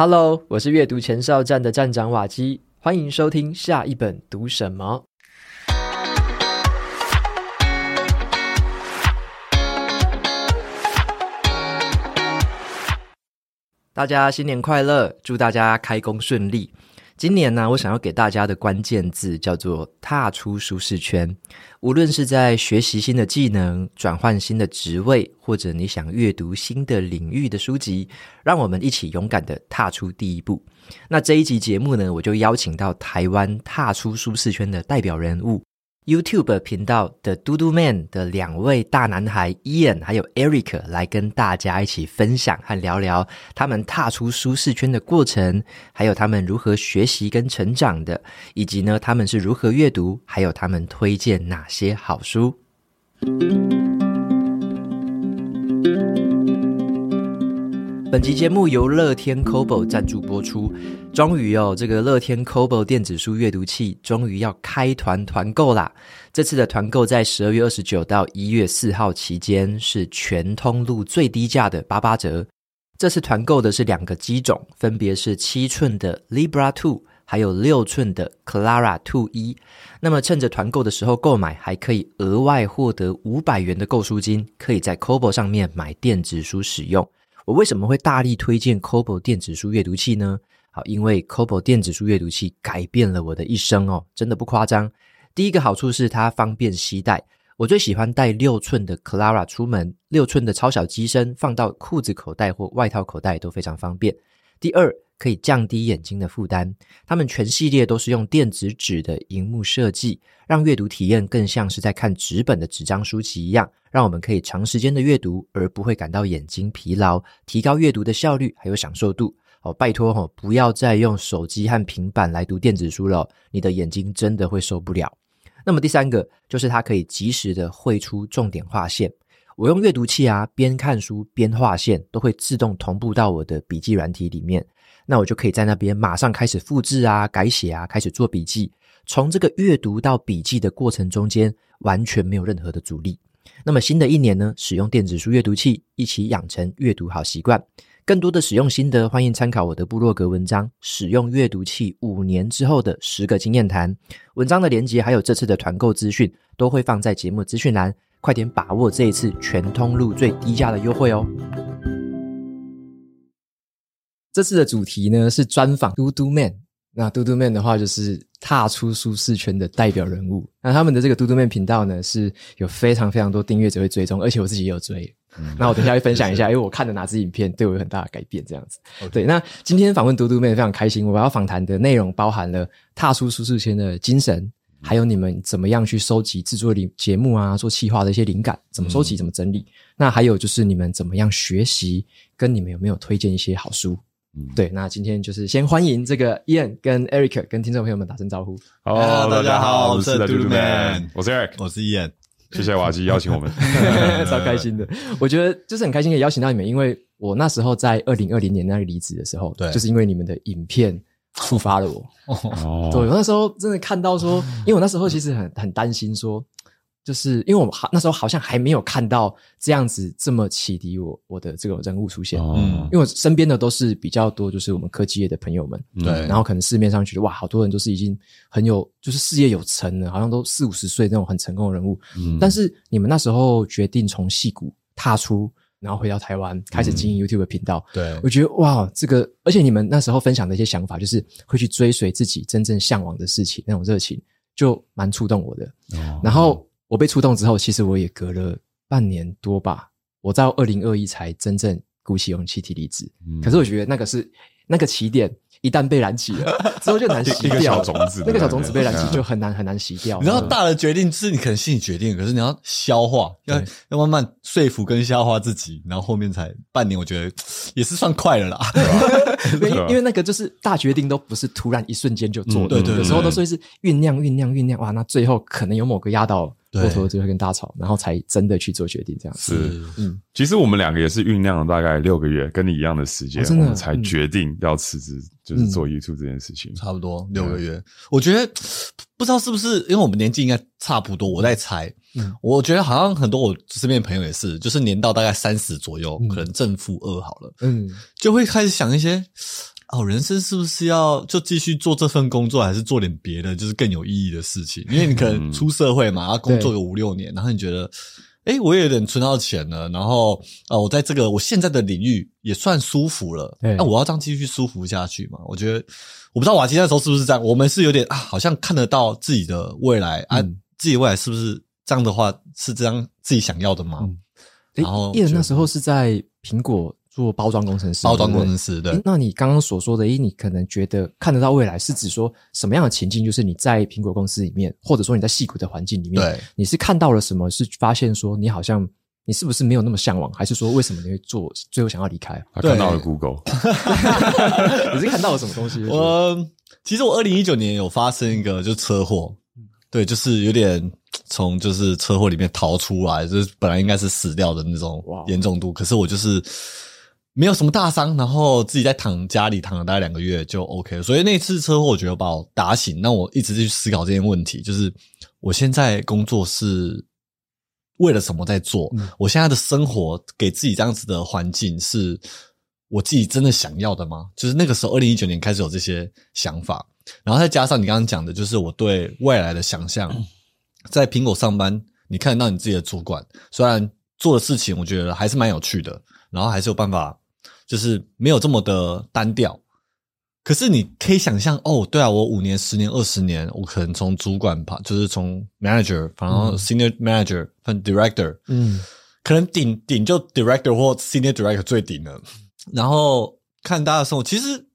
Hello，我是阅读前哨站的站长瓦基，欢迎收听下一本读什么。大家新年快乐，祝大家开工顺利。今年呢，我想要给大家的关键字叫做踏出舒适圈。无论是在学习新的技能、转换新的职位，或者你想阅读新的领域的书籍，让我们一起勇敢地踏出第一步。那这一集节目呢，我就邀请到台湾踏出舒适圈的代表人物。YouTube 频道的嘟嘟 Man 的两位大男孩 Ian 还有 Eric 来跟大家一起分享和聊聊他们踏出舒适圈的过程，还有他们如何学习跟成长的，以及呢他们是如何阅读，还有他们推荐哪些好书。本集节目由乐天 Kobo 赞助播出。终于哦，这个乐天 Kobo 电子书阅读器终于要开团团购啦！这次的团购在十二月二十九到一月四号期间是全通路最低价的八八折。这次团购的是两个机种，分别是七寸的 Libra Two，还有六寸的 Clara Two 一。那么趁着团购的时候购买，还可以额外获得五百元的购书金，可以在 Kobo 上面买电子书使用。我为什么会大力推荐 Kobo 电子书阅读器呢？好，因为 Kobo 电子书阅读器改变了我的一生哦，真的不夸张。第一个好处是它方便携带，我最喜欢带六寸的 Clara 出门，六寸的超小机身放到裤子口袋或外套口袋都非常方便。第二，可以降低眼睛的负担，它们全系列都是用电子纸的荧幕设计，让阅读体验更像是在看纸本的纸张书籍一样。让我们可以长时间的阅读，而不会感到眼睛疲劳，提高阅读的效率还有享受度。哦，拜托哦，不要再用手机和平板来读电子书了，你的眼睛真的会受不了。那么第三个就是它可以及时的绘出重点划线。我用阅读器啊，边看书边画线，都会自动同步到我的笔记软体里面。那我就可以在那边马上开始复制啊、改写啊，开始做笔记。从这个阅读到笔记的过程中间，完全没有任何的阻力。那么新的一年呢，使用电子书阅读器，一起养成阅读好习惯。更多的使用心得，欢迎参考我的部落格文章。使用阅读器五年之后的十个经验谈。文章的连接还有这次的团购资讯，都会放在节目资讯栏。快点把握这一次全通路最低价的优惠哦！这次的主题呢是专访嘟嘟 Man。那嘟嘟 Man 的话，就是踏出舒适圈的代表人物。那他们的这个嘟嘟 Man 频道呢，是有非常非常多订阅者会追踪，而且我自己也有追。嗯、那我等一下会分享一下，因为我看的哪支影片对我有很大的改变，这样子。对，那今天访问嘟嘟 Man 非常开心。我要访谈的内容包含了踏出舒适圈的精神，还有你们怎么样去收集制作节目啊，做企划的一些灵感，怎么收集，怎么整理。嗯、那还有就是你们怎么样学习，跟你们有没有推荐一些好书？嗯，对，那今天就是先欢迎这个 Ian 跟 Eric 跟听众朋友们打声招呼。好，Hello, 大家好，我是嘟嘟 Man，我是 Eric，我是 Ian，谢谢瓦基邀请我们，超开心的。我觉得就是很开心可以邀请到你们，因为我那时候在二零二零年那里离职的时候，对，就是因为你们的影片触发了我。哦，对，我那时候真的看到说，因为我那时候其实很很担心说。就是因为我们好那时候好像还没有看到这样子这么启迪我我的这个人物出现，嗯，因为我身边的都是比较多，就是我们科技业的朋友们，对，然后可能市面上觉得哇，好多人都是已经很有就是事业有成了，好像都四五十岁那种很成功的人物，嗯，但是你们那时候决定从戏骨踏出，然后回到台湾开始经营 YouTube 频道，嗯，对，我觉得哇，这个而且你们那时候分享的一些想法，就是会去追随自己真正向往的事情，那种热情就蛮触动我的，哦，然后。我被触动之后，其实我也隔了半年多吧，我在二零二一才真正鼓起勇气提离职。嗯，可是我觉得那个是那个起点。一旦被燃起了，之后就难洗掉。那个小种子，那个小种子被燃起就很难很难洗掉。然后，大的决定是你可能心里决定，可是你要消化，要要慢慢说服跟消化自己，然后后面才半年，我觉得也是算快了啦。因为因为那个就是大决定都不是突然一瞬间就做的，对对，有时候都是酝酿酝酿酝酿，哇，那最后可能有某个压倒骆驼最后一根大吵，然后才真的去做决定，这样子。是，嗯，其实我们两个也是酝酿了大概六个月，跟你一样的时间，我们才决定要辞职。就是做 YouTube 这件事情，差不多六个月。我觉得不知道是不是因为我们年纪应该差不多，我在猜。嗯，我觉得好像很多我身边的朋友也是，就是年到大概三十左右，可能正负二好了，嗯，就会开始想一些哦，人生是不是要就继续做这份工作，还是做点别的，就是更有意义的事情？因为你可能出社会嘛，要工作个五六年，然后你觉得，诶，我也有点存到钱了，然后啊，我在这个我现在的领域也算舒服了，那我要这样继续舒服下去嘛？我觉得，我不知道瓦基那时候是不是这样，我们是有点啊，好像看得到自己的未来啊，自己未来是不是这样的话，是这样自己想要的吗？然后叶那时候是在苹果。做包装工程师，包装工程师对，对。那你刚刚所说的，诶，你可能觉得看得到未来，是指说什么样的情境？就是你在苹果公司里面，或者说你在矽谷的环境里面，对，你是看到了什么？是发现说你好像你是不是没有那么向往？还是说为什么你会做？最后想要离开？他看到了 Google，你是看到了什么东西？我其实我二零一九年有发生一个就是车祸，对，就是有点从就是车祸里面逃出来，就是本来应该是死掉的那种严重度，可是我就是。没有什么大伤，然后自己在躺家里躺了大概两个月就 OK 了。所以那次车祸，我觉得把我打醒，让我一直去思考这件问题，就是我现在工作是为了什么在做？嗯、我现在的生活给自己这样子的环境，是我自己真的想要的吗？就是那个时候，二零一九年开始有这些想法，然后再加上你刚刚讲的，就是我对未来的想象，在苹果上班，你看得到你自己的主管，虽然做的事情我觉得还是蛮有趣的，然后还是有办法。就是没有这么的单调，可是你可以想象哦，对啊，我五年、十年、二十年，我可能从主管爬，就是从 manager，然后 senior manager，分 director，嗯，可能顶顶就 director 或 senior director 最顶了。然后看大家的生活，其实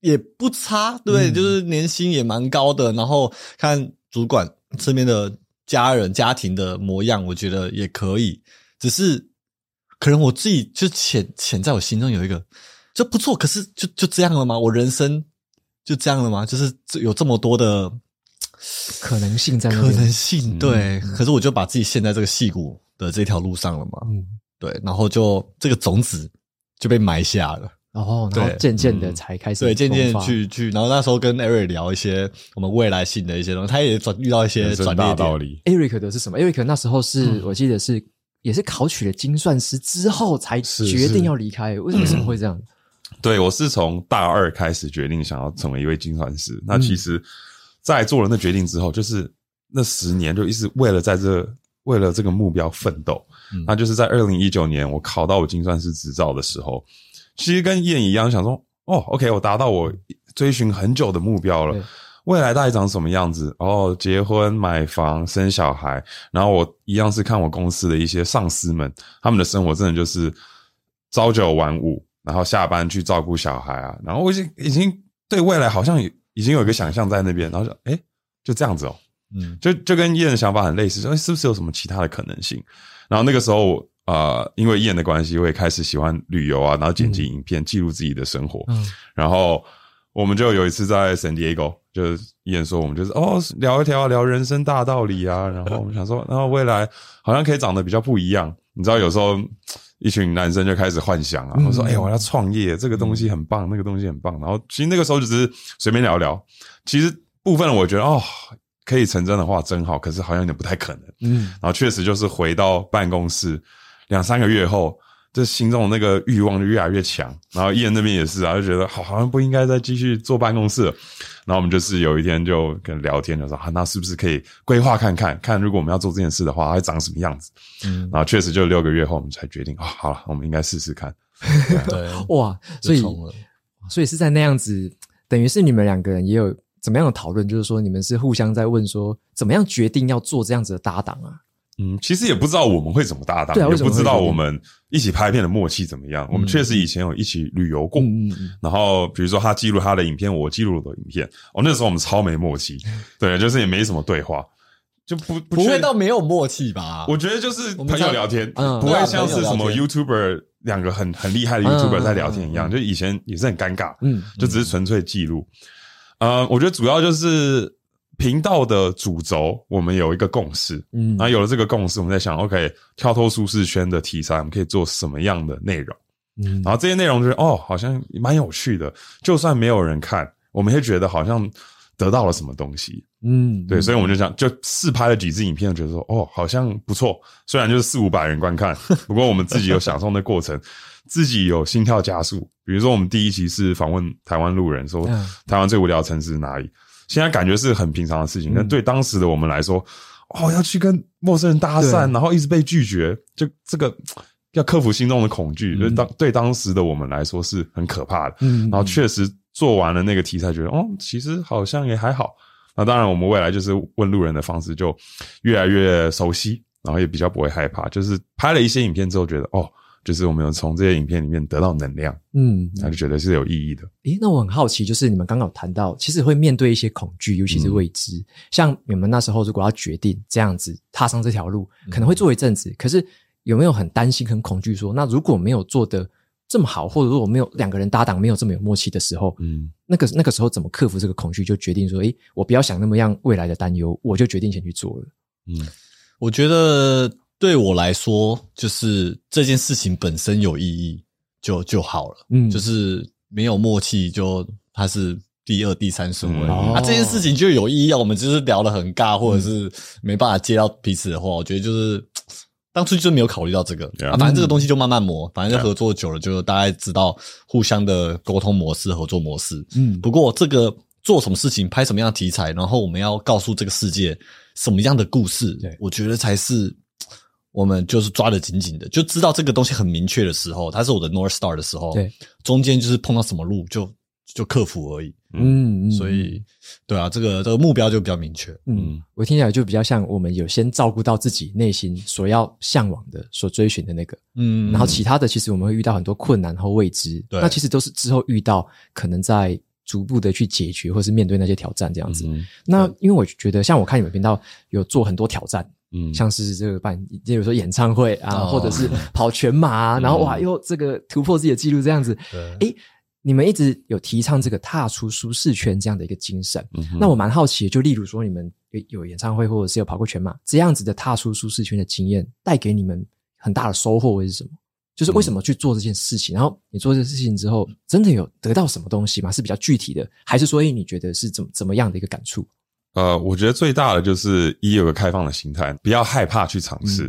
也不差，对，嗯、就是年薪也蛮高的。然后看主管身边的家人、家庭的模样，我觉得也可以，只是。可能我自己就潜潜在我心中有一个，就不错。可是就就这样了吗？我人生就这样了吗？就是有这么多的可能性在那，可能性对。嗯、可是我就把自己陷在这个戏骨的这条路上了嘛。嗯，对。然后就这个种子就被埋下了。然后，然后渐渐的才开始对，渐渐去去。然后那时候跟 Eric 聊一些我们未来性的一些东西，他也转遇到一些转捩道理。Eric 的是什么？Eric 那时候是、嗯、我记得是。也是考取了精算师之后才决定要离开，为什么会这样？对，我是从大二开始决定想要成为一位精算师。那其实，在做了那决定之后，就是那十年就一直为了在这为了这个目标奋斗。那就是在二零一九年我考到我精算师执照的时候，其实跟燕一样，想说哦，OK，我达到我追寻很久的目标了。未来大概长什么样子？哦，结婚、买房、生小孩，然后我一样是看我公司的一些上司们，他们的生活真的就是朝九晚五，然后下班去照顾小孩啊。然后我已经已经对未来好像已经有一个想象在那边，然后就诶就这样子哦，嗯，就就跟伊恩的想法很类似，说是不是有什么其他的可能性？然后那个时候，呃，因为伊恩的关系，我也开始喜欢旅游啊，然后剪辑影片，记录自己的生活，嗯，然后。我们就有一次在 San Diego，就是演说，我们就是哦聊一聊聊人生大道理啊，然后我们想说，然后未来好像可以长得比较不一样。你知道，有时候一群男生就开始幻想啊，我说，哎、欸，我要创业，这个东西很棒，那个东西很棒。然后其实那个时候就只是随便聊聊。其实部分我觉得哦，可以成真的话真好，可是好像有点不太可能。嗯，然后确实就是回到办公室两三个月后。这心中的那个欲望就越来越强，然后伊人那边也是啊，就觉得好好像不应该再继续坐办公室了。然后我们就是有一天就跟聊天的时候，啊，那是不是可以规划看看，看如果我们要做这件事的话，它会长什么样子？嗯，然后确实就六个月后，我们才决定啊，好了，我们应该试试看。对，哇，所以所以是在那样子，等于是你们两个人也有怎么样的讨论？就是说，你们是互相在问说，怎么样决定要做这样子的搭档啊？嗯，其实也不知道我们会怎么搭档，啊、也不知道我们一起拍片的默契怎么样。嗯、我们确实以前有一起旅游过，然后比如说他记录他的影片，我记录我的影片。哦，那时候我们超没默契，对，就是也没什么对话，就不不，不会到没有默契吧？我觉得就是朋友聊天，不会像是什么 YouTuber 两个很很厉害的 YouTuber 在聊天一样，嗯、就以前也是很尴尬，嗯，就只是纯粹记录。呃，我觉得主要就是。频道的主轴，我们有一个共识，嗯，然后有了这个共识，我们在想，OK，跳脱舒适圈的题材，我们可以做什么样的内容？嗯，然后这些内容就是，哦，好像蛮有趣的，就算没有人看，我们会觉得好像得到了什么东西，嗯，对，所以我们就想，就试拍了几支影片，觉得说，哦，好像不错，虽然就是四五百人观看，不过我们自己有享受那过程，自己有心跳加速。比如说，我们第一期是访问台湾路人，说台湾最无聊的城市是哪里？现在感觉是很平常的事情，但对当时的我们来说，哦，要去跟陌生人搭讪，然后一直被拒绝，就这个 要克服心中的恐惧，就当对当时的我们来说是很可怕的。嗯，然后确实做完了那个题材，觉得哦，其实好像也还好。那当然，我们未来就是问路人的方式就越来越熟悉，然后也比较不会害怕。就是拍了一些影片之后，觉得哦，就是我们有从这些影片里面得到能量，嗯，那就觉得是有意义的。诶，那我很好奇，就是你们刚刚有谈到，其实会面对一些恐惧，尤其是未知。嗯、像你们那时候如果要决定这样子踏上这条路，可能会做一阵子。嗯、可是有没有很担心、很恐惧？说那如果没有做的这么好，或者如果没有两个人搭档没有这么有默契的时候，嗯。那个那个时候怎么克服这个恐惧？就决定说，诶，我不要想那么样未来的担忧，我就决定先去做了。嗯，我觉得对我来说，就是这件事情本身有意义就就好了。嗯，就是没有默契，就它是第二、第三顺位。嗯、啊，这件事情就有意义，我们就是聊得很尬，或者是没办法接到彼此的话，我觉得就是。当初就没有考虑到这个，Yeah. 啊，反正这个东西就慢慢磨，反正就合作久了，就大概知道互相的沟通模式、合作模式。嗯，不过这个做什么事情、拍什么样的题材，然后我们要告诉这个世界什么样的故事，对我觉得才是我们就是抓得紧紧的，就知道这个东西很明确的时候，它是我的 North Star 的时候，对，中间就是碰到什么路就。就克服而已，嗯，所以，对啊，这个这个目标就比较明确，嗯，我听起来就比较像我们有先照顾到自己内心所要向往的、所追寻的那个，嗯，然后其他的其实我们会遇到很多困难和未知，对，那其实都是之后遇到，可能在逐步的去解决或是面对那些挑战这样子。那因为我觉得，像我看你们频道有做很多挑战，嗯，像是这个办，比如说演唱会啊，或者是跑全马啊，然后哇，又这个突破自己的记录这样子，诶。你们一直有提倡这个踏出舒适圈这样的一个精神，嗯、那我蛮好奇，就例如说你们有演唱会或者是有跑过全马这样子的踏出舒适圈的经验，带给你们很大的收获会是什么？就是为什么去做这件事情？嗯、然后你做这件事情之后，真的有得到什么东西吗？是比较具体的，还是说你觉得是怎么怎么样的一个感触？呃，我觉得最大的就是一有个开放的心态，不要害怕去尝试。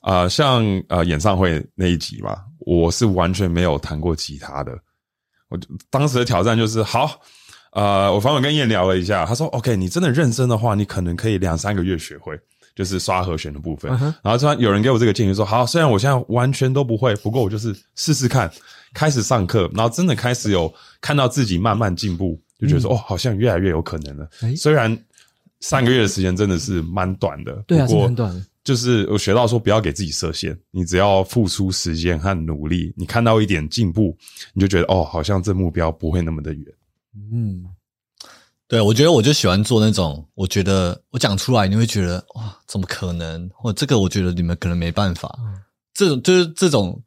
啊、嗯呃，像呃演唱会那一集嘛，我是完全没有弹过吉他的。我当时的挑战就是好，呃，我反问跟燕聊了一下，他说：“OK，你真的认真的话，你可能可以两三个月学会，就是刷和弦的部分。Uh. 然后突然有人给我这个建议说：“好，虽然我现在完全都不会，不过我就是试试看，开始上课，然后真的开始有看到自己慢慢进步，就觉得说、嗯、哦，好像越来越有可能了。欸、虽然三个月的时间真的是蛮短的，对啊，不过是蛮短的。就是我学到说，不要给自己设限，你只要付出时间和努力，你看到一点进步，你就觉得哦，好像这目标不会那么的远。嗯，对，我觉得我就喜欢做那种，我觉得我讲出来你会觉得哇，怎么可能？或者这个我觉得你们可能没办法。嗯、这种就是这种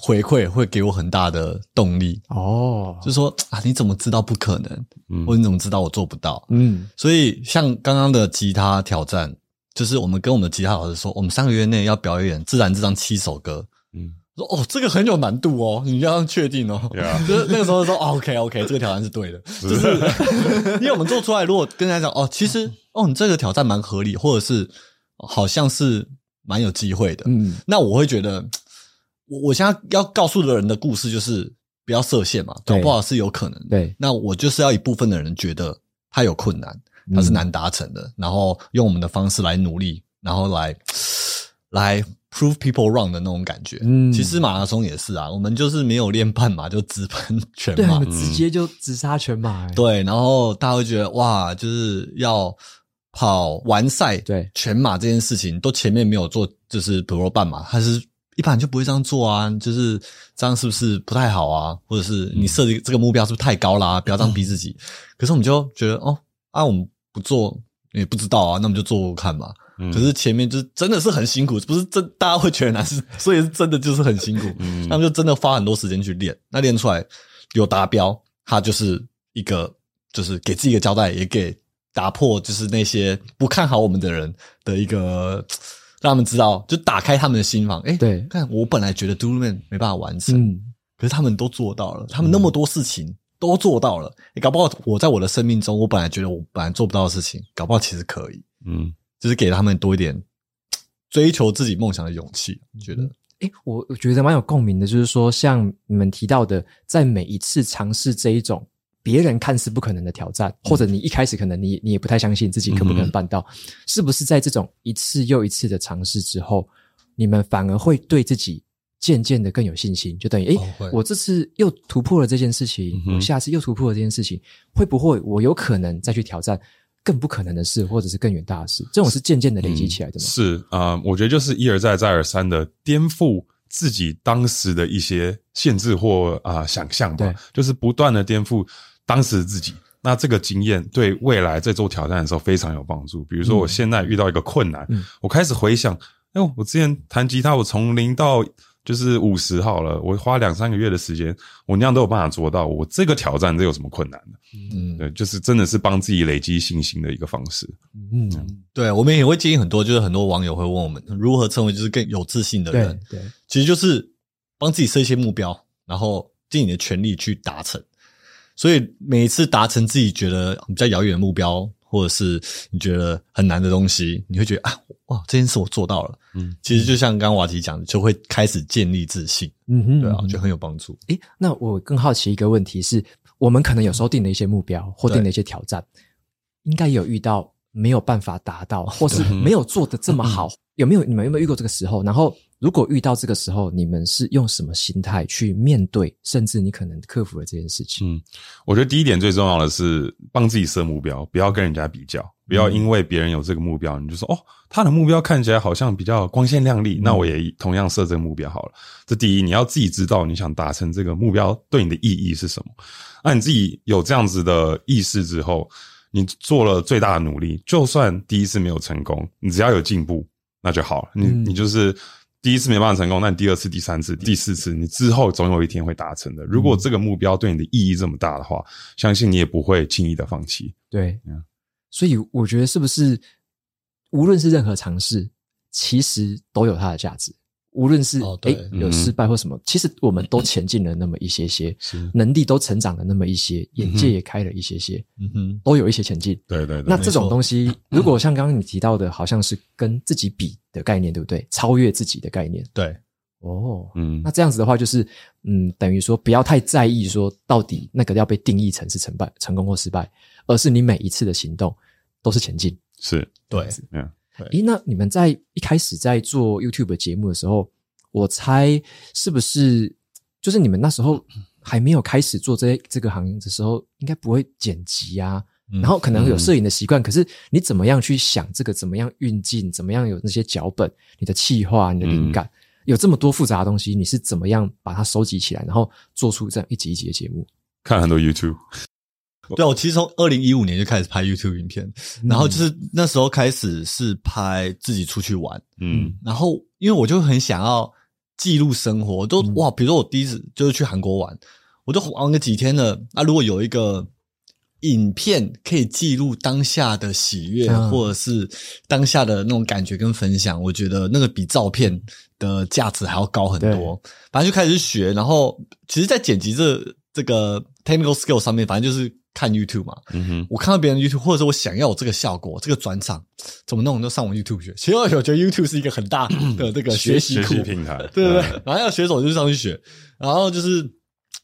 回馈会给我很大的动力哦，就是说啊，你怎么知道不可能？嗯，或者你怎么知道我做不到？嗯，所以像刚刚的吉他挑战。就是我们跟我们的吉他老师说，我们三个月内要表演《自然》这张七首歌。嗯，说哦，这个很有难度哦，你要确定哦。对啊，就是那个时候说，OK OK，这个挑战是对的。就是 因为我们做出来，如果跟大家讲哦，其实哦，你这个挑战蛮合理，或者是好像是蛮有机会的。嗯，那我会觉得，我我现在要告诉的人的故事就是不要设限嘛，搞不好是有可能。对，那我就是要一部分的人觉得他有困难。他是难达成的，嗯、然后用我们的方式来努力，然后来来 prove people wrong 的那种感觉。嗯，其实马拉松也是啊，我们就是没有练半马就直奔全马，对，直接就直杀全马、欸。对，然后大家会觉得哇，就是要跑完赛，对，全马这件事情都前面没有做，就是比如说半马，他是一般人就不会这样做啊，就是这样是不是不太好啊？或者是你设计这个目标是不是太高啦、啊？不要这样逼自己。嗯、可是我们就觉得哦，啊，我们。不做也不知道啊，那我们就做做看吧。嗯、可是前面就真的是很辛苦，不是真大家会觉得难，是 所以是真的就是很辛苦。嗯，那么就真的花很多时间去练，那练出来有达标，它就是一个就是给自己一个交代，也给打破就是那些不看好我们的人的一个让他们知道，就打开他们的心房。哎、欸，对，看我本来觉得 Doodleman 没办法完成，嗯、可是他们都做到了，他们那么多事情。嗯都做到了，欸，搞不好我在我的生命中，我本来觉得我本来做不到的事情，搞不好其实可以，嗯，就是给他们多一点追求自己梦想的勇气，你觉得诶，我我觉得蛮有共鸣的，就是说，像你们提到的，在每一次尝试这一种别人看似不可能的挑战，或者你一开始可能你你也不太相信自己可不可能办到，嗯、是不是在这种一次又一次的尝试之后，你们反而会对自己渐渐的更有信心？就等于，诶，哦、我这次又突破了这件事情，嗯、我下次又突破了这件事情，会不会我有可能再去挑战？更不可能的事，或者是更远大的事，这种是渐渐的累积起来的吗？嗯、是啊、呃，我觉得就是一而再、再而三的颠覆自己当时的一些限制或啊、呃、想象吧，对就是不断的颠覆当时的自己。那这个经验对未来在做挑战的时候非常有帮助。比如说，我现在遇到一个困难，嗯、我开始回想，哎呦，我之前弹吉他，我从零到。就是五十好了，我花两三个月的时间，我那样都有办法做到。我这个挑战，这有什么困难的？嗯，对，就是真的是帮自己累积信心的一个方式。嗯，对，我们也会建议很多，就是很多网友会问我们如何成为就是更有自信的人。对，对其实就是帮自己设一些目标，然后尽你的全力去达成。所以每一次达成自己觉得比较遥远的目标。或者是你觉得很难的东西，你会觉得啊，哇，这件事我做到了。嗯，其实就像刚刚瓦提讲的，就会开始建立自信。嗯哼，对啊，就很有帮助。诶，那我更好奇一个问题是，我们可能有时候定了一些目标或定了一些挑战，对应该有遇到没有办法达到，或是没有做的这么好，有没有？你们有没有遇过这个时候？然后。如果遇到这个时候，你们是用什么心态去面对？甚至你可能克服了这件事情。嗯，我觉得第一点最重要的是帮自己设目标，不要跟人家比较，不要因为别人有这个目标，你就说哦，他的目标看起来好像比较光鲜亮丽，那我也同样设这个目标好了。这第一，你要自己知道你想达成这个目标对你的意义是什么。那你自己有这样子的意识之后，你做了最大的努力，就算第一次没有成功，你只要有进步，那就好了。你你就是。第一次没办法成功，那你第二次、第三次、第四次，你之后总有一天会达成的。如果这个目标对你的意义这么大的话，相信你也不会轻易的放弃。对，所以我觉得是不是，无论是任何尝试，其实都有它的价值。无论是哎有失败或什么，其实我们都前进了那么一些些，能力都成长了那么一些，眼界也开了一些些，嗯哼，都有一些前进。对对对。那这种东西，如果像刚刚你提到的，好像是跟自己比的概念，对不对？超越自己的概念。对。哦，嗯，那这样子的话，就是嗯，等于说不要太在意说到底那个要被定义成是成败、成功或失败，而是你每一次的行动都是前进。是，对，嗯。诶，那你们在一开始在做 YouTube 节目的时候，我猜是不是就是你们那时候还没有开始做这这个行业的时候，应该不会剪辑啊，然后可能有摄影的习惯，可是你怎么样去想这个，怎么样运镜，怎么样有那些脚本，你的企划，你的灵感，有这么多复杂的东西，你是怎么样把它收集起来，然后做出这样一集一集的节目？看很多 YouTube。对，我其实从二零一五年就开始拍 YouTube 影片，然后就是那时候开始是拍自己出去玩，嗯，然后因为我就很想要记录生活，都哇，比如说我第一次就是去韩国玩，我就玩个几天了，啊，如果有一个影片可以记录当下的喜悦，或者是当下的那种感觉跟分享，我觉得那个比照片的价值还要高很多。反正就开始学，然后其实，在剪辑这这个 technical skill 上面，反正就是。看 YouTube 嘛，嗯哼，我看到别人 YouTube，或者说我想要有这个效果，这个转场怎么弄，就上网 YouTube 学。其实我觉得 YouTube 是一个很大的 这个学习库平台，对对对。然后要学什么就上去学，然后就是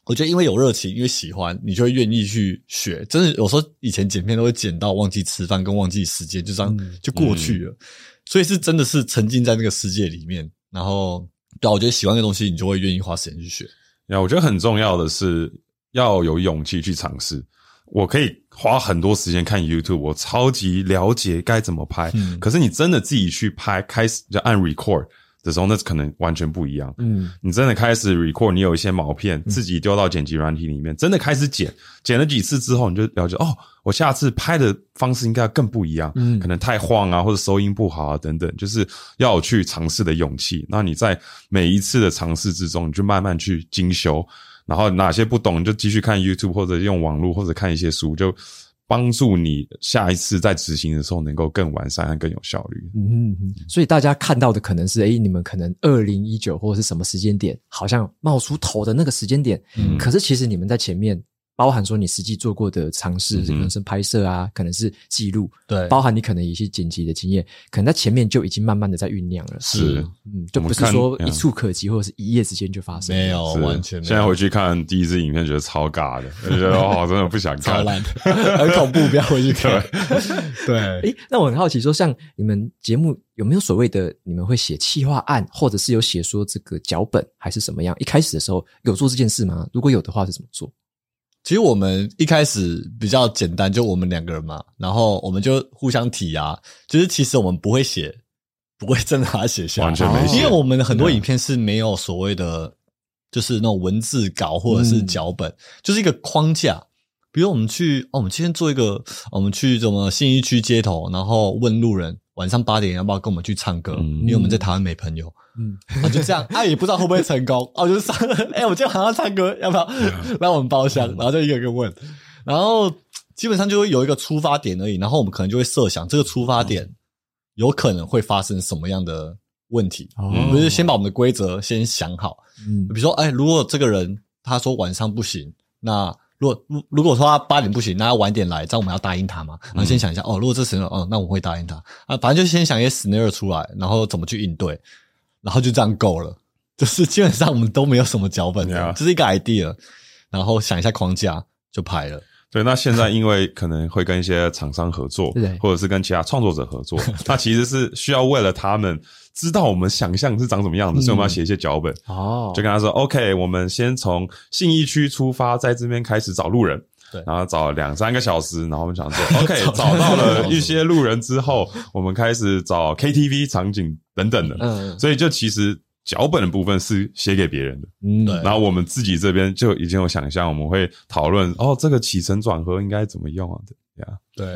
我觉得因为有热情，因为喜欢，你就会愿意去学。真的有时候以前剪片都会剪到忘记吃饭跟忘记时间，就这样就过去了。所以是真的是沉浸在那个世界里面。然后对啊，我觉得喜欢的东西，你就会愿意花时间去学。呀，我觉得很重要的是要有勇气去尝试。我可以花很多时间看 YouTube，我超级了解该怎么拍。嗯，可是你真的自己去拍，开始就按 record 的时候，那可能完全不一样。嗯，你真的开始 record，你有一些毛片，自己丢到剪辑软体里面，真的开始剪，剪了几次之后，你就了解哦，我下次拍的方式应该更不一样。嗯，可能太晃啊，或者收音不好啊，等等，就是要有去尝试的勇气。那你在每一次的尝试之中，你就慢慢去精修。然后哪些不懂，就继续看 YouTube 或者用网络或者看一些书，就帮助你下一次在执行的时候能够更完善和更有效率。嗯嗯，所以大家看到的可能是，哎，你们可能二零一九或者是什么时间点，好像冒出头的那个时间点。嗯，可是其实你们在前面包含说你实际做过的尝试，可能是拍摄啊，可能是记录，对，包含你可能一些剪辑的经验，可能在前面就已经慢慢的在酝酿了。是，嗯，就不是说一触可及，或者是一夜之间就发生。没有，完全没有。现在回去看第一支影片，觉得超尬的，我觉得哦，真的不想看，超烂，很恐怖，不要回去看。对，诶，那我很好奇，说像你们节目有没有所谓的，你们会写企划案，或者是有写说这个脚本，还是什么样？一开始的时候有做这件事吗？如果有的话，是怎么做？其实我们一开始比较简单，就我们两个人嘛，然后我们就互相提啊。就是其实我们不会写，不会真的把它写下来，完全没写。因为我们很多影片是没有所谓的，就是那种文字稿或者是脚本，嗯、就是一个框架。比如我们去，哦，我们今天做一个，我们去什么信义区街头，然后问路人晚上八点要不要跟我们去唱歌，嗯、因为我们在台湾没朋友。嗯，啊，就这样，啊，也不知道会不会成功，哦，就是上，哎、欸，我今天好像唱歌，要不要来 我们包厢？然后就一个一个问，然后基本上就会有一个出发点而已，然后我们可能就会设想这个出发点有可能会发生什么样的问题，嗯，就是先把我们的规则先想好，嗯，比如说，哎，如果这个人他说晚上不行，那如果如如果说他八点不行，那要晚点来，这样我们要答应他吗？然后先想一下，哦，如果这时候，哦，那我会答应他。啊，反正就先想一些 scenario 出来，然后怎么去应对。然后就这样够了，就是基本上我们都没有什么脚本的，这 Yeah. 是一个 idea，然后想一下框架就拍了。对，那现在因为可能会跟一些厂商合作，或者是跟其他创作者合作，对那其实是需要为了他们知道我们想象是长什么样子，嗯、所以我们要写一些脚本。哦，就跟他说，OK，我们先从信义区出发，在这边开始找路人。对，然后找两三个小时，然后我们想说，OK，找到了一些路人之后，我们开始找 KTV 场景等等的。嗯，所以就其实脚本的部分是写给别人的。嗯，对。然后我们自己这边就已经有想象，我们会讨论哦，这个起承转合应该怎么用啊？对呀，对。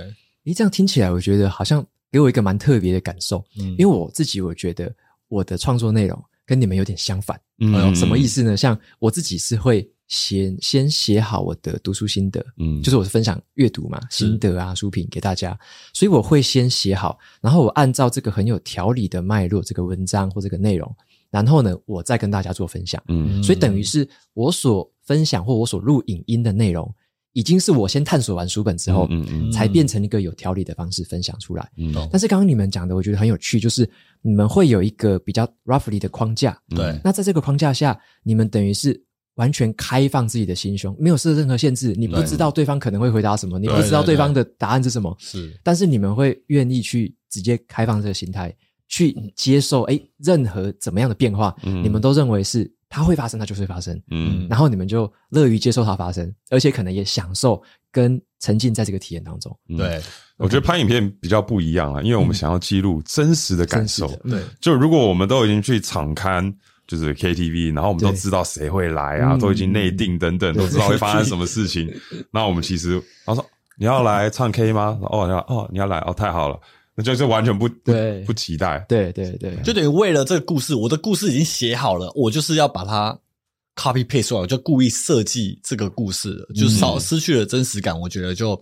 诶，这样听起来，我觉得好像给我一个蛮特别的感受。嗯，因为我自己我觉得我的创作内容跟你们有点相反。嗯，什么意思呢？像我自己是会。先先写好我的读书心得，嗯，就是我是分享阅读嘛，心得啊，书评给大家，所以我会先写好，然后我按照这个很有条理的脉络，这个文章或这个内容，然后呢，我再跟大家做分享，嗯，所以等于是我所分享或我所录影音的内容，已经是我先探索完书本之后，嗯嗯，才变成一个有条理的方式分享出来，嗯，但是刚刚你们讲的，我觉得很有趣，就是你们会有一个比较 roughly 的框架，对，那在这个框架下，你们等于是。完全开放自己的心胸，没有设任何限制。你不知道对方可能会回答什么，你不知道对方的答案是什么。是，但是你们会愿意去直接开放这个心态，去接受。诶，任何怎么样的变化，嗯、你们都认为是它会发生，它就会发生。嗯，然后你们就乐于接受它发生，而且可能也享受跟沉浸在这个体验当中。对我觉得拍影片比较不一样啊，因为我们想要记录真实的感受。嗯、对，就如果我们都已经去场勘。就是 KTV，然后我们都知道谁会来啊，都已经内定等等，都知道会发生什么事情。那我们其实他说你要来唱 K 吗？哦，你要哦，你要来哦，太好了，那就是完全不对不期待。对对对，就等于为了这个故事，我的故事已经写好了，我就是要把它 copy paste 出来，我就故意设计这个故事，就少失去了真实感。我觉得就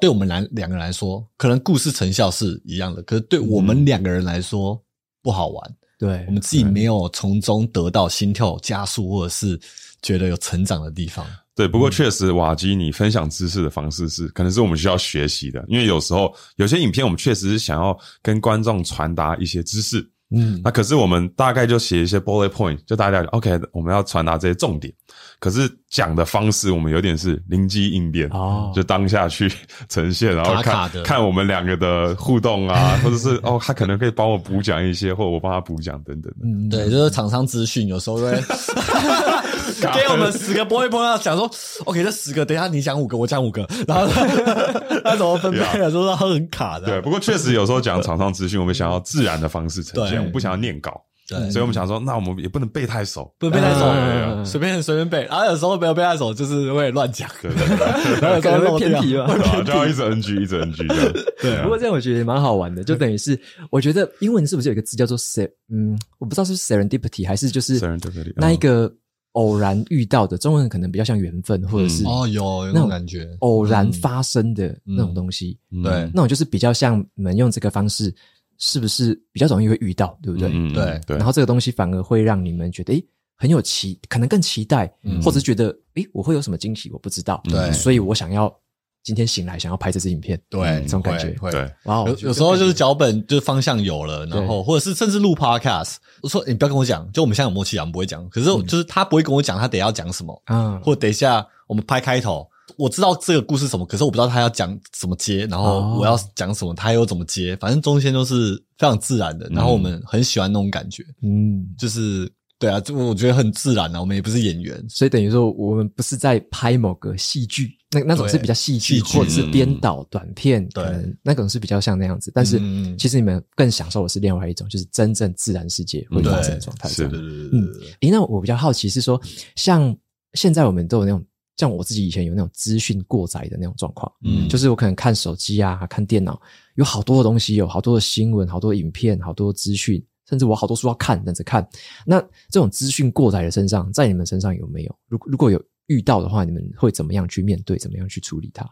对我们来两个人来说，可能故事成效是一样的，可是对我们两个人来说不好玩。对，我们自己没有从中得到心跳加速，或者是觉得有成长的地方。对，不过确实，瓦基你分享知识的方式是，可能是我们需要学习的。因为有时候有些影片，我们确实是想要跟观众传达一些知识。嗯，那可是我们大概就写一些 bullet point，就大家 OK，我们要传达这些重点。可是讲的方式，我们有点是灵机应变哦，就当下去呈现，然后看卡卡看我们两个的互动啊，或者是哦，他可能可以帮我补讲一些，或者我帮他补讲等等。嗯，对，就是厂商资讯，有时候会 给我们十个 point，要讲说 OK，这十个，等一下你讲五个，我讲五个，然后 他怎么分配啊？说他很卡的。对，不过确实有时候讲厂商资讯，我们想要自然的方式呈现，我们不想要念稿。对，所以我们想说，那我们也不能背太熟，不能背太熟，随便随便背。然后有时候没有背太熟，就是会乱讲，对对对，然后 有时候会偏题嘛，就要一直 NG，一直 NG 的。对，不过这样我觉得也蛮好玩的，就等于是，我觉得英文是不是有一个字叫做 ser，嗯，我不知道是 serendipity 还是就是那一个偶然遇到的，中文可能比较像缘分，或者是哦有那种感觉，偶然发生的那种东西，对，那种就是比较像你们用这个方式。是不是比较容易会遇到，对不对？嗯，对。对。然后这个东西反而会让你们觉得，诶，很有期，可能更期待，嗯、或者是觉得诶，我会有什么惊喜，我不知道，对，所以我想要今天醒来想要拍这支影片，对，这种感觉，会，对，哇，有有时候就是脚本就是方向有了，然后或者是甚至录 podcast，我说你不要跟我讲，就我们现在有默契啊，我们不会讲，可是就是他不会跟我讲，他得要讲什么，嗯，或等一下我们拍开头。我知道这个故事什么，可是我不知道他要讲怎么接，然后我要讲什么，他又怎么接，反正中间都是非常自然的。然后我们很喜欢那种感觉，嗯，就是对啊，就我觉得很自然啊。我们也不是演员，所以等于说我们不是在拍某个戏剧，那那种是比较戏剧，或者是编导短片，对，那种是比较像那样子。但是其实你们更享受的是另外一种，就是真正自然世界会发生的状态。是的，嗯，诶，那我比较好奇是说，像现在我们都有那种。像我自己以前有那种资讯过载的那种状况，嗯，就是我可能看手机啊，看电脑，有好多的东西，有好多的新闻，好多影片，好多资讯，甚至我好多书要看，等着看。那这种资讯过载的身上，在你们身上有没有？如如果有遇到的话，你们会怎么样去面对？怎么样去处理它？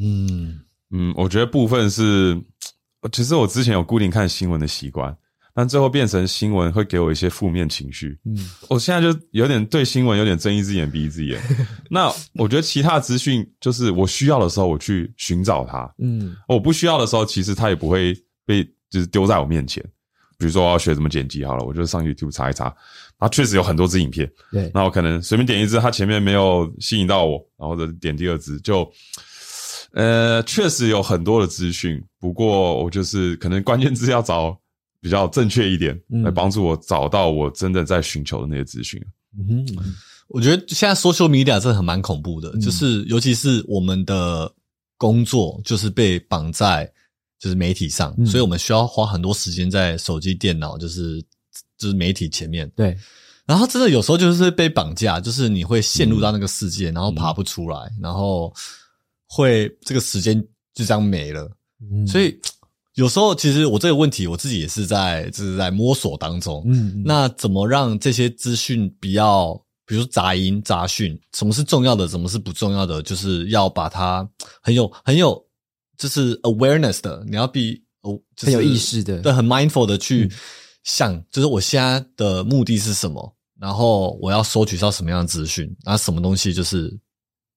嗯嗯，我觉得部分是，其实我之前有固定看新闻的习惯。但最后变成新闻会给我一些负面情绪，嗯，我现在就有点对新闻有点睁一只眼闭一只眼。那我觉得其他资讯就是我需要的时候我去寻找它，嗯，我不需要的时候其实它也不会被就是丢在我面前。比如说我要学怎么剪辑好了，我就上 YouTube 查一查，它确实有很多支影片，对，那我可能随便点一支，它前面没有吸引到我，然后或者点第二支，就呃确实有很多的资讯，不过我就是可能关键字要找。比较正确一点，来帮助我找到我真的在寻求的那些资讯。嗯哼，我觉得现在 social media 真的很蛮恐怖的，嗯、就是尤其是我们的工作就是被绑在就是媒体上，嗯、所以我们需要花很多时间在手机、电脑，就是就是媒体前面。对，然后真的有时候就是被绑架，就是你会陷入到那个世界，嗯、然后爬不出来，嗯、然后会这个时间就这样没了。嗯，所以。有时候，其实我这个问题，我自己也是在就是在摸索当中。嗯，那怎么让这些资讯比较，比如说杂音、杂讯，什么是重要的，什么是不重要的，就是要把它很有很有，就是 awareness 的，你要 be 哦，很有意识的，对，很 mindful 的去想，嗯、就是我现在的目的是什么，然后我要收取到什么样的资讯，然后什么东西就是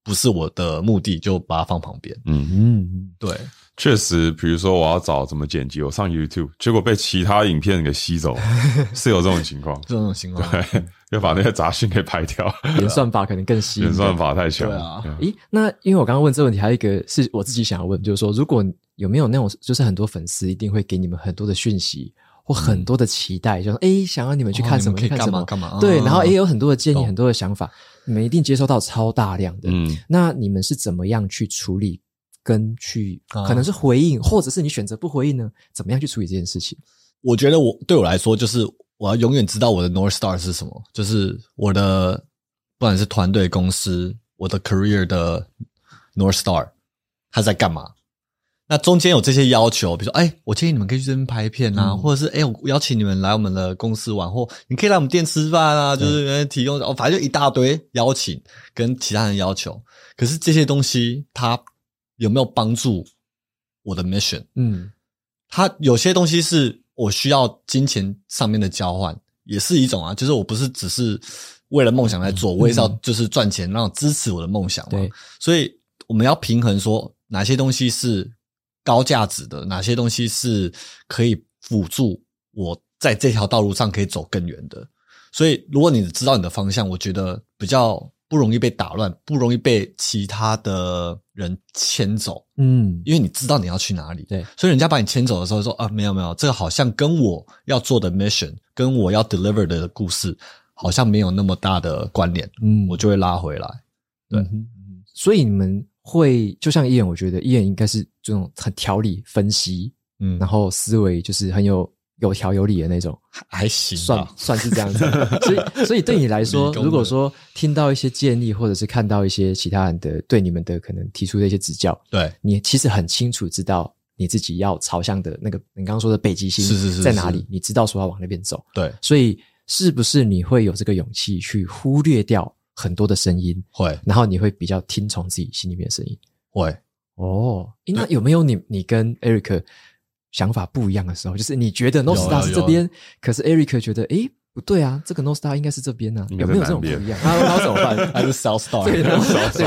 不是我的目的，就把它放旁边。嗯嗯，对。确实，比如说我要找怎么剪辑，我上 YouTube，结果被其他影片给吸走，是有这种情况。这种情况，对，要把那些杂讯给排掉。演算法可能更吸引。演算法太强。对啊。咦，那因为我刚刚问这个问题，还有一个是我自己想要问，就是说，如果有没有那种，就是很多粉丝一定会给你们很多的讯息或很多的期待，就说诶，想要你们去看什么，看什么，干嘛？对，然后也有很多的建议，很多的想法，你们一定接收到超大量的。嗯。那你们是怎么样去处理？跟去可能是回应，或者是你选择不回应呢？怎么样去处理这件事情？我觉得我对我来说，就是我要永远知道我的 North Star 是什么，就是我的不管是团队、公司，我的 career 的 North Star，他在干嘛？那中间有这些要求，比如说，哎，我建议你们可以去这边拍片啊，嗯、或者是哎，我邀请你们来我们的公司玩，或你可以来我们店吃饭啊，就是提供哦，反正就一大堆邀请跟其他人要求。可是这些东西，它有没有帮助我的 mission？嗯，它有些东西是我需要金钱上面的交换，也是一种啊。就是我不是只是为了梦想来做，我也是要就是赚钱，然后支持我的梦想嘛。对，所以我们要平衡说哪些东西是高价值的，哪些东西是可以辅助我在这条道路上可以走更远的。所以，如果你知道你的方向，我觉得比较。不容易被打乱，不容易被其他的人牵走，嗯，因为你知道你要去哪里，对，所以人家把你牵走的时候说啊，没有没有，这个好像跟我要做的 mission，跟我要 deliver 的故事好像没有那么大的关联，嗯，我就会拉回来，对，嗯，所以你们会就像 Ian，我觉得 Ian 应该是这种很条理分析，嗯，然后思维就是很有。有条有理的那种，还行，算算是这样子。所以，所以对你来说，如果说听到一些建议，或者是看到一些其他人的对你们的可能提出的一些指教，对，你其实很清楚知道你自己要朝向的那个你刚刚说的北极星是是是在哪里，你知道说要往那边走。对，所以是不是你会有这个勇气去忽略掉很多的声音？会，然后你会比较听从自己心里面的声音？会。哦，那有没有你你跟 Eric？想法不一样的时候，就是你觉得 North Star 是这边，可是 Eric 觉得，诶，不对啊，这个 North Star 应该是这边呢，有没有这种不一样？那那怎么办？还是 South Star？对，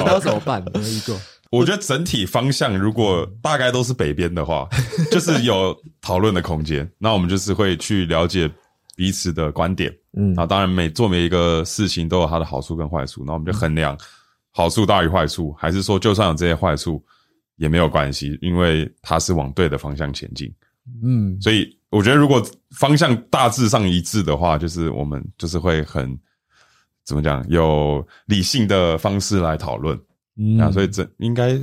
那怎么办？没遇过。我觉得整体方向如果大概都是北边的话，就是有讨论的空间。那我们就是会去了解彼此的观点。嗯，啊，当然每做每一个事情都有它的好处跟坏处。那我们就衡量好处大于坏处，还是说就算有这些坏处也没有关系，因为它是往对的方向前进。嗯，所以我觉得如果方向大致上一致的话，就是我们就是会很怎么讲，有理性的方式来讨论。嗯，啊，所以这应该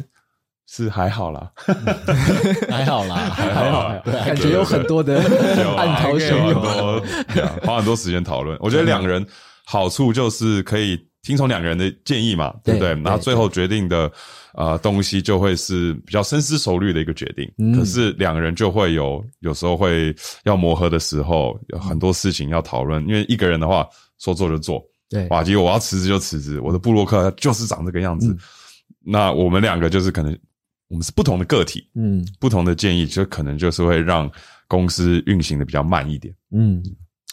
是还好啦，还好啦，还好，感觉有很多的 暗潮汹涌，花很多时间讨论。我觉得两人好处就是可以听从两个人的建议嘛，对不对？然后最后决定的呃东西就会是比较深思熟虑的一个决定。可是两个人就会有有时候会要磨合的时候，有很多事情要讨论。因为一个人的话说做就做，对，哇，结果我要辞职就辞职，我的部落客就是长这个样子。那我们两个就是可能我们是不同的个体，嗯，不同的建议就可能就是会让公司运行的比较慢一点，嗯，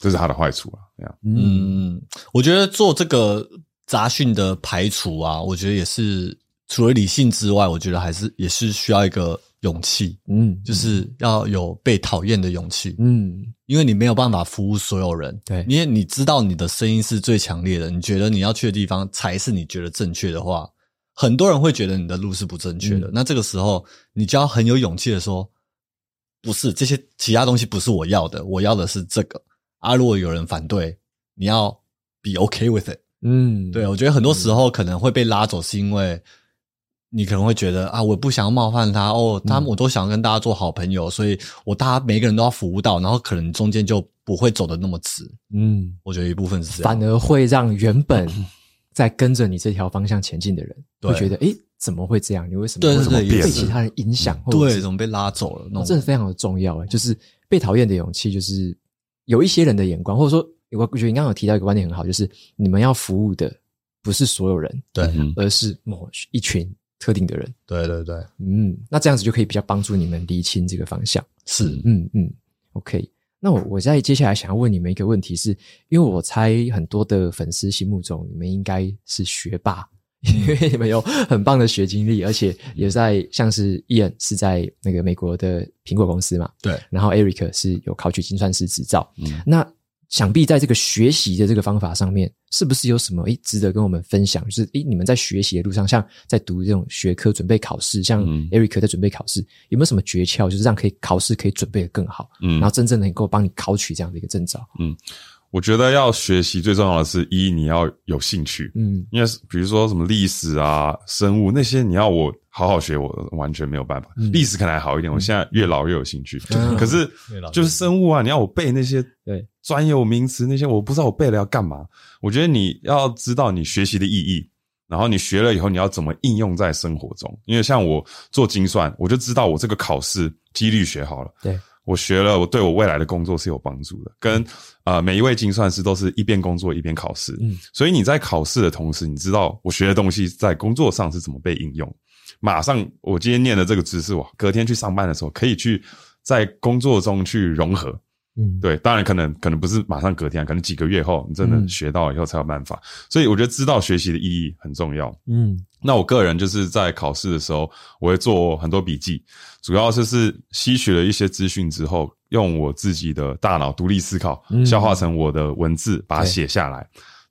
这是它的坏处啊，这样，嗯，我觉得做这个杂讯的排除啊，我觉得也是除了理性之外，我觉得还是也是需要一个勇气，嗯，就是要有被讨厌的勇气，嗯，因为你没有办法服务所有人，对，因为你知道你的声音是最强烈的，你觉得你要去的地方才是你觉得正确的话。很多人会觉得你的路是不正确的，嗯、那这个时候你就要很有勇气的说，不是这些其他东西不是我要的，我要的是这个。啊，如果有人反对，你要 be okay with it。嗯，对，我觉得很多时候可能会被拉走，是因为你可能会觉得啊，我不想要冒犯他哦，他们我都想要跟大家做好朋友，所以我大家每个人都要服务到，然后可能中间就不会走得那么直。嗯，我觉得一部分是这样，反而会让原本。在跟着你这条方向前进的人，会觉得，诶，怎么会这样？你为什么？为什么被其他人影响？对，怎么被拉走了？那这是非常的重要诶，就是被讨厌的勇气，就是有一些人的眼光，或者说，我觉得你刚刚有提到一个观点很好，就是你们要服务的不是所有人，对，而是某一群特定的人。对对对，嗯，那这样子就可以比较帮助你们厘清这个方向。是，嗯嗯，OK。那我我在接下来想要问你们一个问题是，是因为我猜很多的粉丝心目中你们应该是学霸，因为你们有很棒的学经历，而且也在像是 Ian 是在那个美国的苹果公司嘛，对，然后 Eric 是有考取精算师执照，嗯，那。想必在这个学习的这个方法上面，是不是有什么诶值得跟我们分享？就是诶你们在学习的路上，像在读这种学科准备考试，像 Eric 在准备考试，有没有什么诀窍？就是让可以考试可以准备的更好，嗯，然后真正能够帮你考取这样的一个证照？嗯，我觉得要学习最重要的是一你要有兴趣，嗯，因为比如说什么历史啊、生物那些，你要我。好好学，我完全没有办法。历史可能还好一点，我现在越老越有兴趣。可是就是生物啊，你要我背那些对专有名词那些，我不知道我背了要干嘛。我觉得你要知道你学习的意义，然后你学了以后你要怎么应用在生活中。因为像我做精算，我就知道我这个考试几率学好了，对我学了，我对我未来的工作是有帮助的。跟呃每一位精算师都是一边工作一边考试，所以你在考试的同时，你知道我学的东西在工作上是怎么被应用。马上，我今天念的这个知识，我隔天去上班的时候可以去在工作中去融合。嗯，对，当然可能可能不是马上隔天，可能几个月后你真的学到以后才有办法。所以我觉得知道学习的意义很重要。嗯，那我个人就是在考试的时候，我会做很多笔记，主要就是吸取了一些资讯之后，用我自己的大脑独立思考，消化成我的文字，把它写下来。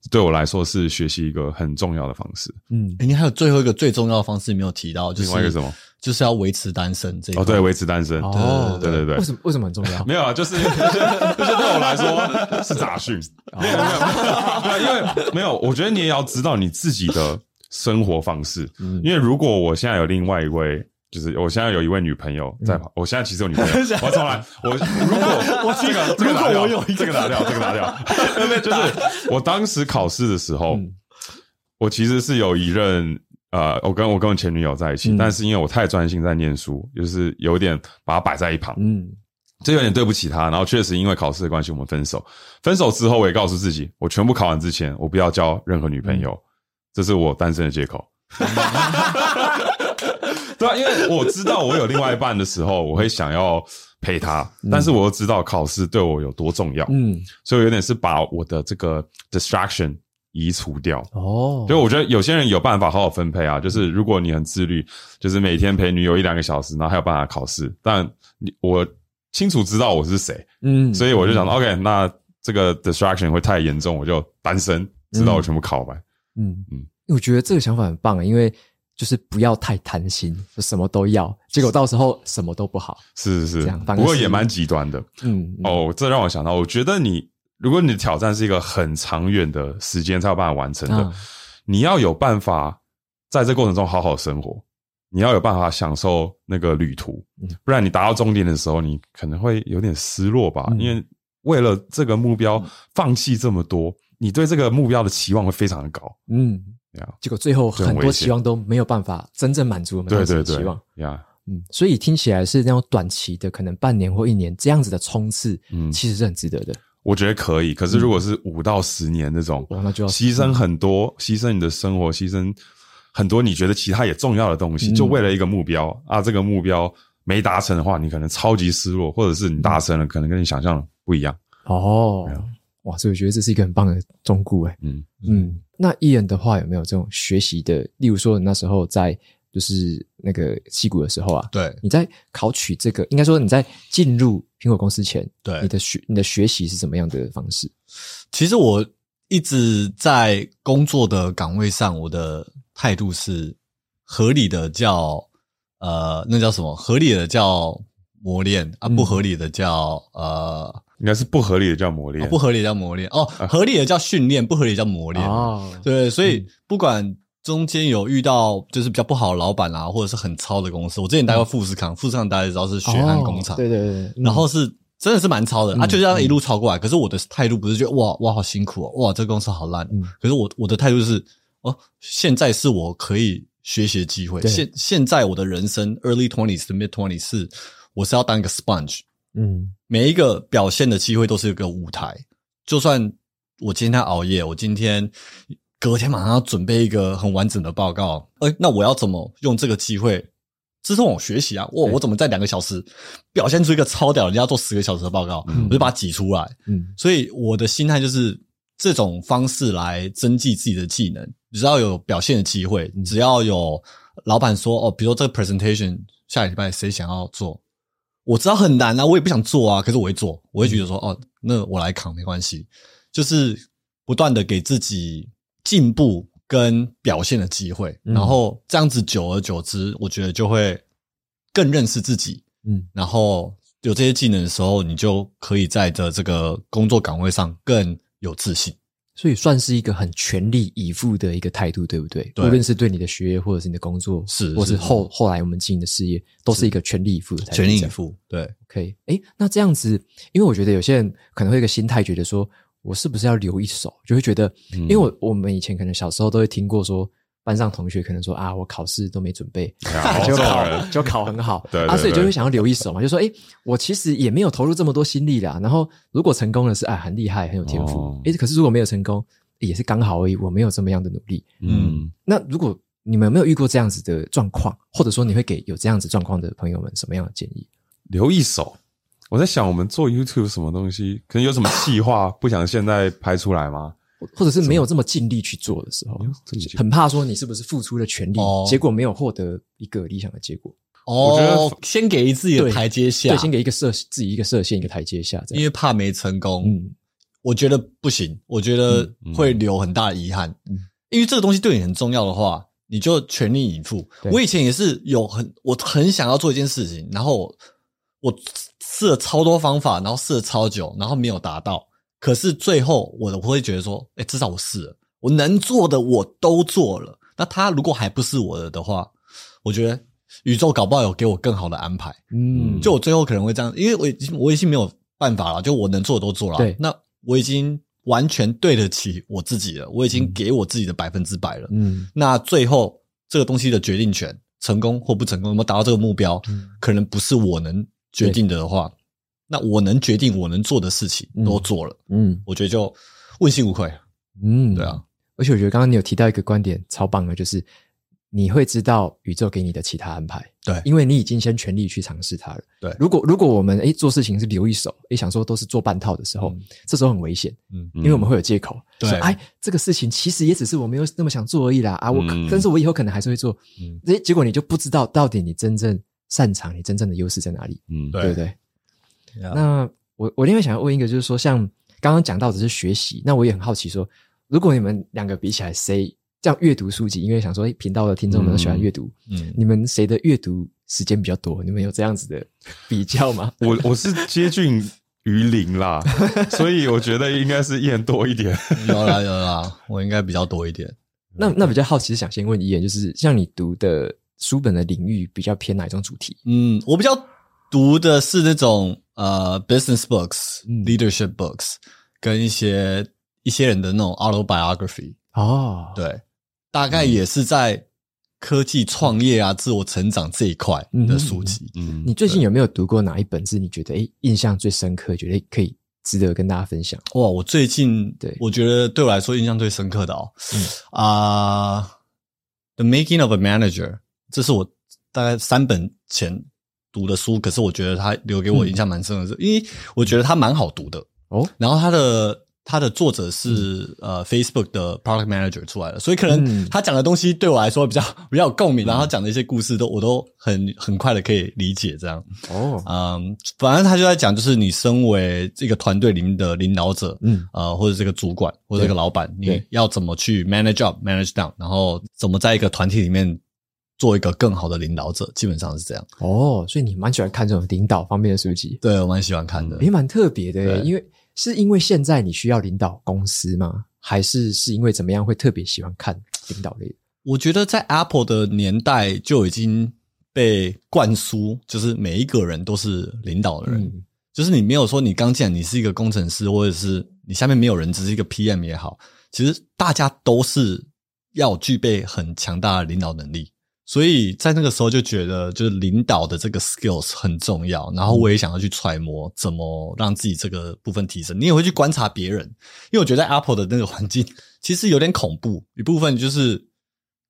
对我来说是学习一个很重要的方式。嗯，你还有最后一个最重要的方式没有提到，就是另外一个什么？就是要维持单身这一。哦，对，维持单身。哦，对对对。为什么为什么很重要？没有啊，就是 就是对我来说是杂讯。没有没有，因为没有，我觉得你也要知道你自己的生活方式。嗯，因为如果我现在有另外一位。就是我现在有一位女朋友在旁，我现在其实有女朋友。我重来，我如果 我这个这个拿掉，这个拿掉，这个拿掉。就是我当时考试的时候，我其实是有一任呃，我跟我跟我前女友在一起，但是因为我太专心在念书，就是有点把她摆在一旁，嗯，这有点对不起她。然后确实因为考试的关系，我们分手。分手之后，我也告诉自己，我全部考完之前，我不要交任何女朋友，这是我单身的借口。对啊，因为我知道我有另外一半的时候，我会想要陪他，但是我又知道考试对我有多重要，嗯，所以我有点是把我的这个 distraction 移除掉。哦，所以我觉得有些人有办法好好分配啊，就是如果你很自律，就是每天陪女友一两个小时，然后还有办法考试。但你我清楚知道我是谁，嗯，所以我就想 OK，那这个 distraction 会太严重，我就单身，直到我全部考完。嗯嗯，嗯我觉得这个想法很棒啊，因为。就是不要太贪心，就什么都要，结果到时候什么都不好。是是是，这样不过也蛮极端的。嗯，嗯哦，这让我想到，我觉得你如果你的挑战是一个很长远的时间才有办法完成的，嗯、你要有办法在这过程中好好生活，你要有办法享受那个旅途，嗯、不然你达到终点的时候，你可能会有点失落吧。嗯、因为为了这个目标放弃这么多，你对这个目标的期望会非常的高。嗯。Yeah, 结果最后很多期望都没有办法真正满足我们当时的期望。呀，嗯，所以听起来是那种短期的，可能半年或一年这样子的冲刺，嗯，其实是很值得的。我觉得可以，可是如果是五到十年那种，嗯、那就要牺牲很多，牺牲你的生活，牺牲很多你觉得其他也重要的东西，嗯、就为了一个目标啊，这个目标没达成的话，你可能超级失落，或者是你达成了，可能跟你想象的不一样。哦。哇，所以我觉得这是一个很棒的忠告诶。嗯嗯，那 Ian 的话有没有这种学习的？例如说，你那时候在就是那个矽谷的时候啊，对，你在考取这个，应该说你在进入苹果公司前，对，你的学你的学习是怎么样的方式？其实我一直在工作的岗位上，我的态度是合理的叫呃，那叫什么？合理的叫磨练啊，不合理的叫、嗯、呃。应该是不合理的叫磨练，不合理的叫磨练。哦，合理的叫训练，不合理的叫磨练。哦，对，所以不管中间有遇到就是比较不好的老板啊，或者是很糙的公司，我之前待过富士康，富士康大家知道是血汗工厂，对对对，然后是真的是蛮操的，啊，就这样一路超过来。可是我的态度不是觉得哇哇好辛苦哦，哇这个公司好烂，可是我我的态度是哦，现在是我可以学习的机会，现现在我的人生 early twenties 的 mid twenties 是我是要当一个 sponge。嗯，每一个表现的机会都是一个舞台。就算我今天熬夜，我今天隔天马上要准备一个很完整的报告，哎，那我要怎么用这个机会支撑我学习啊？我我怎么在两个小时表现出一个超屌，人家做十个小时的报告，我就把它挤出来。嗯，所以我的心态就是这种方式来增进自己的技能。只要有表现的机会，只要有老板说哦，比如说这个 presentation 下礼拜谁想要做？我知道很难啊，我也不想做啊，可是我会做，我会觉得说，哦，那我来扛没关系，就是不断的给自己进步跟表现的机会，然后这样子久而久之，我觉得就会更认识自己，嗯，然后有这些技能的时候，你就可以在的这个工作岗位上更有自信。所以算是一个很全力以赴的一个态度，对不对？对，无论是对你的学业，或者是你的工作，是，或是后是后来我们经营的事业，都是一个全力以赴的态度。全力以赴，对，可以。哎，那这样子，因为我觉得有些人可能会有一个心态，觉得说我是不是要留一手，就会觉得，嗯、因为我我们以前可能小时候都会听过说。班上同学可能说啊，我考试都没准备，就考就考很好，啊，所以就会想要留一手嘛，就说，诶，我其实也没有投入这么多心力啦。然后如果成功了是啊，很厉害，很有天赋。诶，可是如果没有成功，也是刚好而已，我没有这么样的努力。嗯，那如果你们有没有遇过这样子的状况，或者说你会给有这样子状况的朋友们什么样的建议？留一手，我在想，我们做 YouTube 什么东西，可能有什么计划，不想现在拍出来吗？或者是没有这么尽力去做的时候，很怕说你是不是付出了全力，结果没有获得一个理想的结果。哦，我觉得先给自己的台阶下，对，先给一个设自己一个设限，一个台阶下，因为怕没成功。嗯，我觉得不行，我觉得会留很大的遗憾。嗯，因为这个东西对你很重要的话，你就全力以赴。我以前也是有很，我很想要做一件事情，然后我试了超多方法，然后试了超久，然后没有达到。可是最后，我我会觉得说，哎，至少我试了，我能做的我都做了。那他如果还不是我的的话，我觉得宇宙搞不好有给我更好的安排。嗯，就我最后可能会这样，因为我已经我已经没有办法了，就我能做的都做了。对，那我已经完全对得起我自己了，我已经给我自己的百分之百了。嗯，那最后这个东西的决定权，成功或不成功，有没有达到这个目标，嗯，可能不是我能决定的的话。那我能决定我能做的事情都做了，嗯，嗯，我觉得就问心无愧，嗯，对啊。而且我觉得刚刚你有提到一个观点超棒的，就是你会知道宇宙给你的其他安排。对，因为你已经先全力去尝试它了。对，如果如果我们诶做事情是留一手，诶想说都是做半套的时候，嗯、这时候很危险。嗯，因为我们会有借口。对，哎，这个事情其实也只是我没有那么想做而已啦。啊，我可，嗯、但是我以后可能还是会做。嗯，诶结果你就不知道到底你真正擅长，你真正的优势在哪里。嗯，对不对.那我我另外想要问一个，就是说，像刚刚讲到只是学习，那我也很好奇说，如果你们两个比起来，谁？这样阅读书籍，因为想说，频道的听众们都喜欢阅读，嗯，嗯，你们谁的阅读时间比较多？你们有这样子的比较吗？我我是接近于零啦，所以我觉得应该是燕多一点。有啦有啦，我应该比较多一点。那那比较好奇，想先问一眼，就是像你读的书本的领域比较偏哪一种主题？嗯，我比较读的是那种呃，business books、嗯、leadership books，跟一些一些人的那种 autobiography。哦，对。大概也是在科技创业啊、嗯、自我成长这一块的书籍。嗯，你最近有没有读过哪一本是你觉得诶印象最深刻，觉得可以值得跟大家分享？哇，我最近对我觉得对我来说印象最深刻的哦，啊，嗯 uh,，The Making of a Manager，这是我大概三本前读的书，可是我觉得他留给我印象蛮深的是，嗯、因为我觉得他蛮好读的。哦，然后他的。他的作者是、嗯、呃 Facebook 的 Product Manager 出来的，所以可能他讲的东西对我来说比较 比较有共鸣，嗯、然后他讲的一些故事都我都很很快的可以理解这样。哦，嗯，反正他就在讲，就是你身为这个团队里面的领导者，嗯，呃，或者这个主管或者这个老板，你要怎么去 manage up manage down，然后怎么在一个团体里面做一个更好的领导者，基本上是这样。哦，所以你蛮喜欢看这种领导方面的书籍？对，我蛮喜欢看的，也蛮特别的，因为。是因为现在你需要领导公司吗？还是是因为怎么样会特别喜欢看领导类？我觉得在 Apple 的年代就已经被灌输，就是每一个人都是领导的人，嗯、就是你没有说你刚进来你是一个工程师，或者是你下面没有人，只是一个 PM 也好，其实大家都是要具备很强大的领导能力。所以在那个时候就觉得，就是领导的这个 skills 很重要。然后我也想要去揣摩怎么让自己这个部分提升。你也会去观察别人，因为我觉得 Apple 的那个环境其实有点恐怖。一部分就是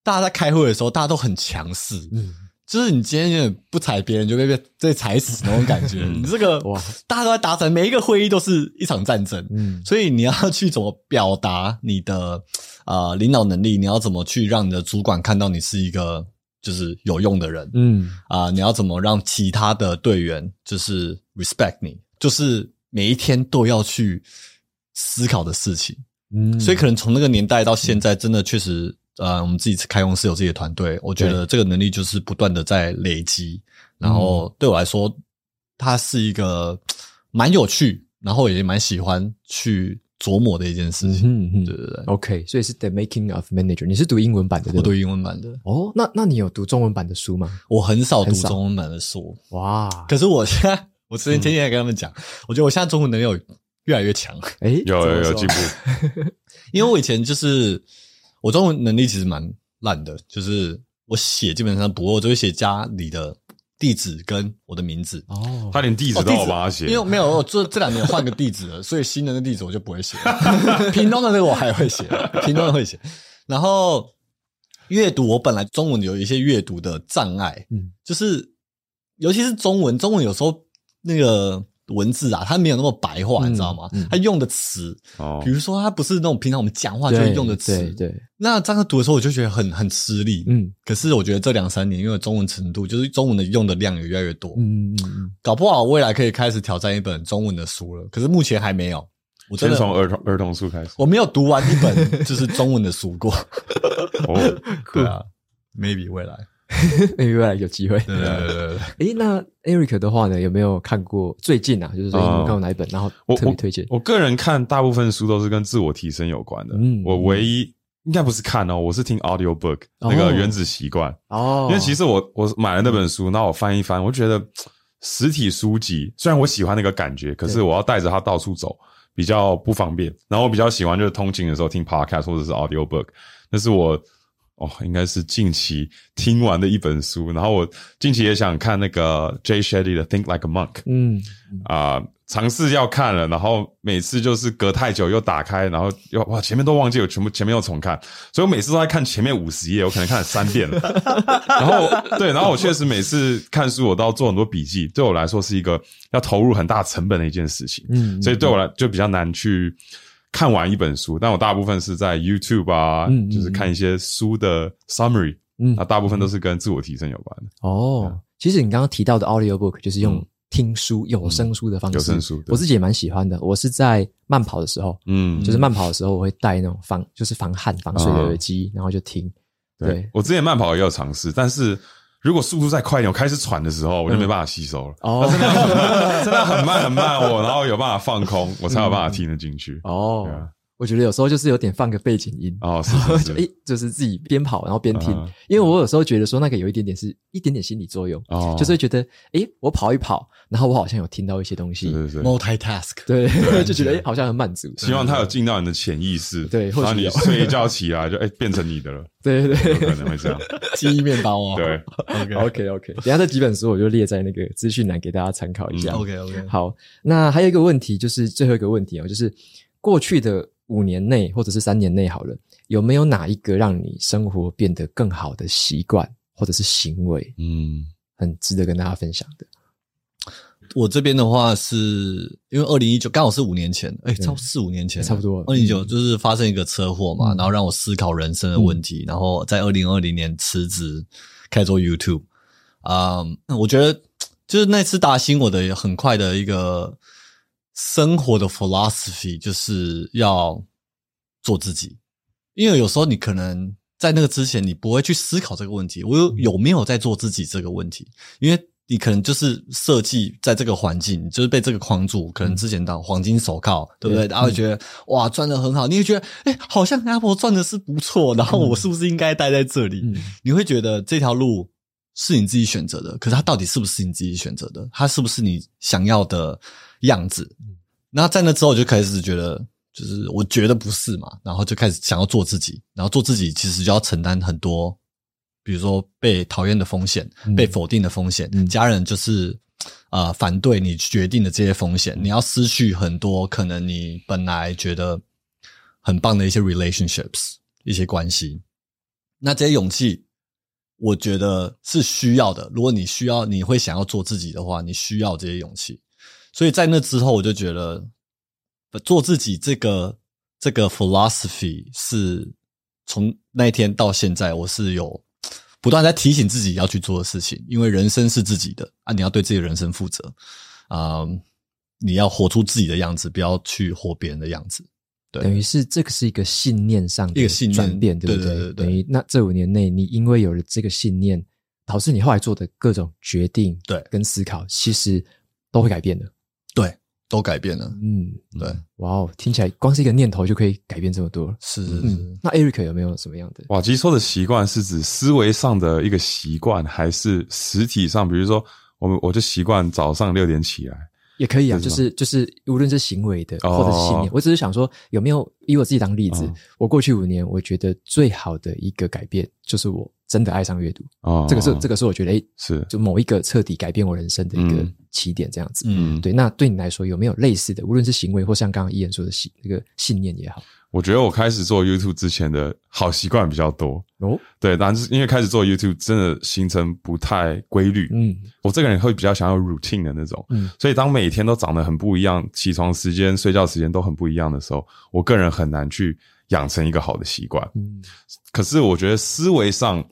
大家在开会的时候，大家都很强势，嗯，就是你今天有点不踩别人就被被被踩死那种感觉。你这个哇，大家都在达成，每一个会议都是一场战争，嗯，所以你要去怎么表达你的啊、呃、领导能力？你要怎么去让你的主管看到你是一个。就是有用的人，嗯。啊、呃，你要怎么让其他的队员就是 respect 你？就是每一天都要去思考的事情，嗯，所以可能从那个年代到现在，真的确实，呃，我们自己开公司有自己的团队，我觉得这个能力就是不断的在累积，然后对我来说，它是一个蛮有趣，然后也蛮喜欢去。琢磨的一件事情，嗯嗯，对对对，OK，所以是 The Making of Manager，你是读英文版的对对，我读英文版的。哦，那那你有读中文版的书吗？我很少读中文版的书，哇！可是我现在，我之前天天也跟他们讲，嗯、我觉得我现在中文能力有越来越强，哎、欸，有有有进步，因为我以前就是我中文能力其实蛮烂的，就是我写基本上不会，我只会写家里的。地址跟我的名字哦，他连地址都要帮他写，因为没有我这这两年换个地址了，所以新的那地址我就不会写了。屏东的那个我还会写，屏东的会写。然后阅读，我本来中文有一些阅读的障碍，嗯，就是尤其是中文，中文有时候那个。文字啊，它没有那么白话，你知道吗？它用的词，哦，比如说它不是那种平常我们讲话就会用的词，对对。那这样读的时候，我就觉得很很吃力，嗯。可是我觉得这两三年，因为中文程度，就是中文的用的量也越来越多，嗯嗯嗯。搞不好未来可以开始挑战一本中文的书了，可是目前还没有。我真的从儿童儿童书开始，我没有读完一本就是中文的书过。哦，对啊，maybe 未来。未来有机会。对对对对。诶，那 Eric 的话呢？有没有看过最近啊？就是最近看过哪一本？然后特别推荐。我个人看大部分书都是跟自我提升有关的。嗯，我唯一应该不是看哦，我是听 audio book 那个原子习惯哦。因为其实我我买了那本书，那我翻一翻，我觉得实体书籍虽然我喜欢那个感觉，可是我要带着它到处走比较不方便。然后我比较喜欢就是通勤的时候听 podcast 或者是 audio book，那是我。哦，应该是近期听完的一本书，然后我近期也想看那个 Jay Shetty 的《Think Like a Monk》。嗯，啊、呃，尝试要看了，然后每次就是隔太久又打开，然后又哇前面都忘记，我全部前面又重看，所以我每次都在看前面五十页，我可能看了三遍了。然后对，然后我确实每次看书，我都要做很多笔记，对我来说是一个要投入很大成本的一件事情。嗯，所以对我来就比较难去看完一本书，但我大部分是在 YouTube 啊，嗯，就是看一些书的 summary，嗯，那，大部分都是跟自我提升有关的。哦，嗯，其实你刚刚提到的 audio book 就是用，嗯。听书有声书的方式，有声书，我自己也蛮喜欢的。我是在慢跑的时候，嗯，就是慢跑的时候，我会戴那种防，就是防汗、防水的耳机，然后就听。对，我之前慢跑也有尝试，但是如果速度再快一点，我开始喘的时候，我就没办法吸收了。哦，真的，真的很慢很慢，我然后有办法放空，我才有办法听得进去。哦。我觉得有时候就是有点放个背景音。哦，是是是，诶，就是自己边跑然后边听，因为我有时候觉得说那个有一点点是一点点心理作用哦，就是会觉得诶，我跑一跑，然后我好像有听到一些东西，对对，multitask，对，就觉得诶，好像很满足，希望它有进到你的潜意识，对，然后你睡一觉起来就诶，变成你的了，对对。对，有可能会这样，记忆面包哦，对，OK。OK OK，等下这几本书我就列在那个资讯栏给大家参考一下，OK OK，好，那还有一个问题就是最后一个问题哦，就是过去的。五年内或者是三年内好了，有没有哪一个让你生活变得更好的习惯或者是行为？嗯，很值得跟大家分享的。我这边的话是因为二零一九刚好是五年前，哎、欸，差不多四五年前，差不多。二零一九就是发生一个车祸嘛，嗯、然后让我思考人生的问题，嗯、然后在二零二零年辞职开始做 YouTube。啊、嗯，我觉得就是那次打醒我的很快的一个。生活的 philosophy 就是要做自己，因为有时候你可能在那个之前，你不会去思考这个问题，我有有没有在做自己这个问题，因为你可能就是设计在这个环境，就是被这个框住，可能之前当黄金手铐，嗯、对不对？然后觉得、嗯、哇赚的很好，你会觉得哎、欸，好像 Apple 赚的是不错，然后我是不是应该待在这里？嗯、你会觉得这条路是你自己选择的，可是它到底是不是你自己选择的？它是不是你想要的？样子，那在那之后就开始觉得，就是我觉得不是嘛，然后就开始想要做自己，然后做自己其实就要承担很多，比如说被讨厌的风险、被否定的风险，嗯、家人就是呃反对你决定的这些风险，你要失去很多可能你本来觉得很棒的一些 relationships 一些关系，那这些勇气，我觉得是需要的。如果你需要，你会想要做自己的话，你需要这些勇气。所以在那之后，我就觉得做自己这个这个 philosophy 是从那一天到现在，我是有不断在提醒自己要去做的事情。因为人生是自己的啊，你要对自己的人生负责啊，你要活出自己的样子，不要去活别人的样子。对，等于是这个是一个信念上的一个转变，对不对？对对对对，等于那这五年内，你因为有了这个信念，导致你后来做的各种决定，对，跟思考，其实都会改变的。对，都改变了。嗯，对，哇哦，听起来光是一个念头就可以改变这么多。是是是。嗯，那 Eric 有没有什么样的？哇，其实说的习惯是指思维上的一个习惯，还是实体上？比如说，我们我就习惯早上六点起来，也可以啊。就是就是，无论是行为的或者是信念，哦、我只是想说，有没有以我自己当例子？哦、我过去五年，我觉得最好的一个改变就是我。真的爱上阅读哦，这个是这个是我觉得诶是就某一个彻底改变我人生的一个起点，这样子。嗯，对。那对你来说有没有类似的，无论是行为或像刚刚伊言说的信这个信念也好？我觉得我开始做 YouTube 之前的好习惯比较多哦。对，但是因为开始做 YouTube 真的行程不太规律，嗯，我这个人会比较想要 routine 的那种，嗯，所以当每天都长得很不一样，起床时间、睡觉时间都很不一样的时候，我个人很难去养成一个好的习惯。嗯，可是我觉得思维上。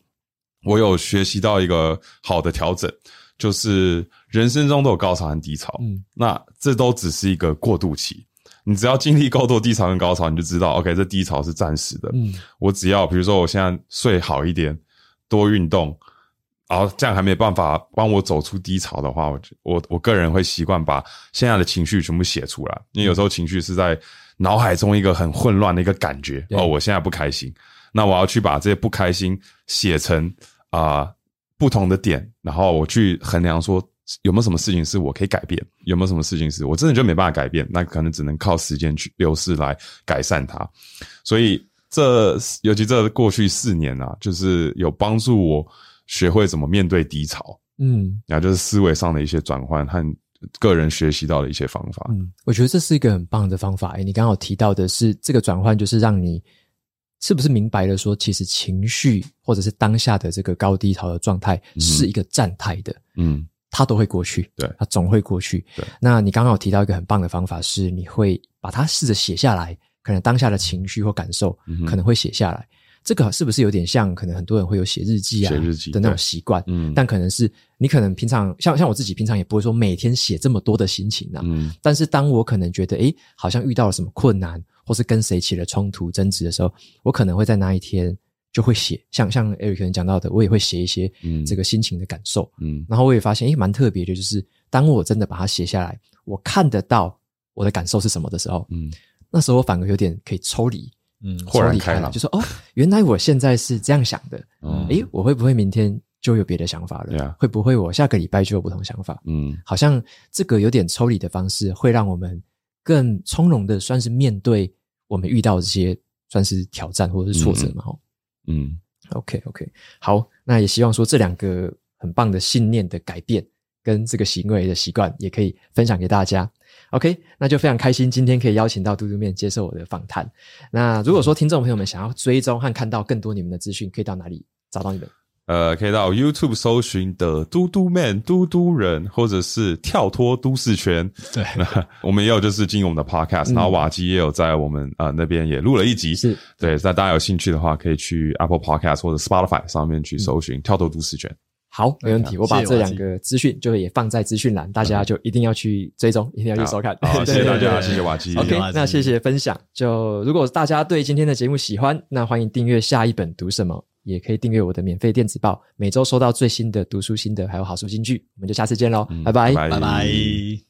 我有学习到一个好的调整，就是人生中都有高潮和低潮，嗯，那这都只是一个过渡期。你只要经历够多低潮跟高潮，你就知道，OK，这低潮是暂时的。嗯，我只要比如说我现在睡好一点，多运动，然后这样还没办法帮我走出低潮的话，我我我个人会习惯把现在的情绪全部写出来，因为有时候情绪是在脑海中一个很混乱的一个感觉。哦，我现在不开心。那我要去把这些不开心写成啊、呃、不同的点，然后我去衡量说有没有什么事情是我可以改变，有没有什么事情是我真的就没办法改变，那可能只能靠时间去流逝来改善它。所以这尤其这过去四年啊，就是有帮助我学会怎么面对低潮，嗯，然后就是思维上的一些转换和个人学习到的一些方法。嗯，我觉得这是一个很棒的方法。诶，你刚好提到的是这个转换，就是让你是不是明白了说，其实情绪或者是当下的这个高低潮的状态是一个暂态的，嗯，它都会过去，对，它总会过去。对，那你刚刚有提到一个很棒的方法，是你会把它试着写下来，可能当下的情绪或感受可能会写下来。这个是不是有点像？可能很多人会有写日记啊，写日记的那种习惯。嗯，但可能是你可能平常像像我自己平常也不会说每天写这么多的心情啊。嗯，但是当我可能觉得诶，好像遇到了什么困难，或是跟谁起了冲突争执的时候，我可能会在那一天就会写。像像 Eric 可能讲到的，我也会写一些这个心情的感受。嗯，然后我也发现诶，蛮特别的，就是当我真的把它写下来，我看得到我的感受是什么的时候，嗯，那时候我反而有点可以抽离。嗯，豁然开朗，就说哦，原来我现在是这样想的。嗯，诶，我会不会明天就有别的想法了？对啊，会不会我下个礼拜就有不同想法？嗯，好像这个有点抽离的方式，会让我们更从容的，算是面对我们遇到这些算是挑战或者是挫折嘛。嗯，OK OK，好，那也希望说这两个很棒的信念的改变跟这个行为的习惯，也可以分享给大家。OK，那就非常开心，今天可以邀请到嘟嘟面接受我的访谈。那如果说听众朋友们想要追踪和看到更多你们的资讯，可以到哪里找到你们？呃，可以到 YouTube 搜寻的嘟嘟 man” 嘟嘟人，或者是跳脱都市圈。对，我们也有就是经营我们的 Podcast，、嗯、然后瓦基也有在我们啊、呃、那边也录了一集。是对，那大家有兴趣的话，可以去 Apple Podcast 或者 Spotify 上面去搜寻、嗯、跳脱都市圈。好，没问题。我把这两个资讯就也放在资讯栏，大家就一定要去追踪，一定要去收看。好，谢谢大家，谢谢瓦基。OK，那谢谢分享。就如果大家对今天的节目喜欢，那欢迎订阅下一本读什么，也可以订阅我的免费电子报，每周收到最新的读书心得还有好书金句。我们就下次见喽，拜拜，拜拜。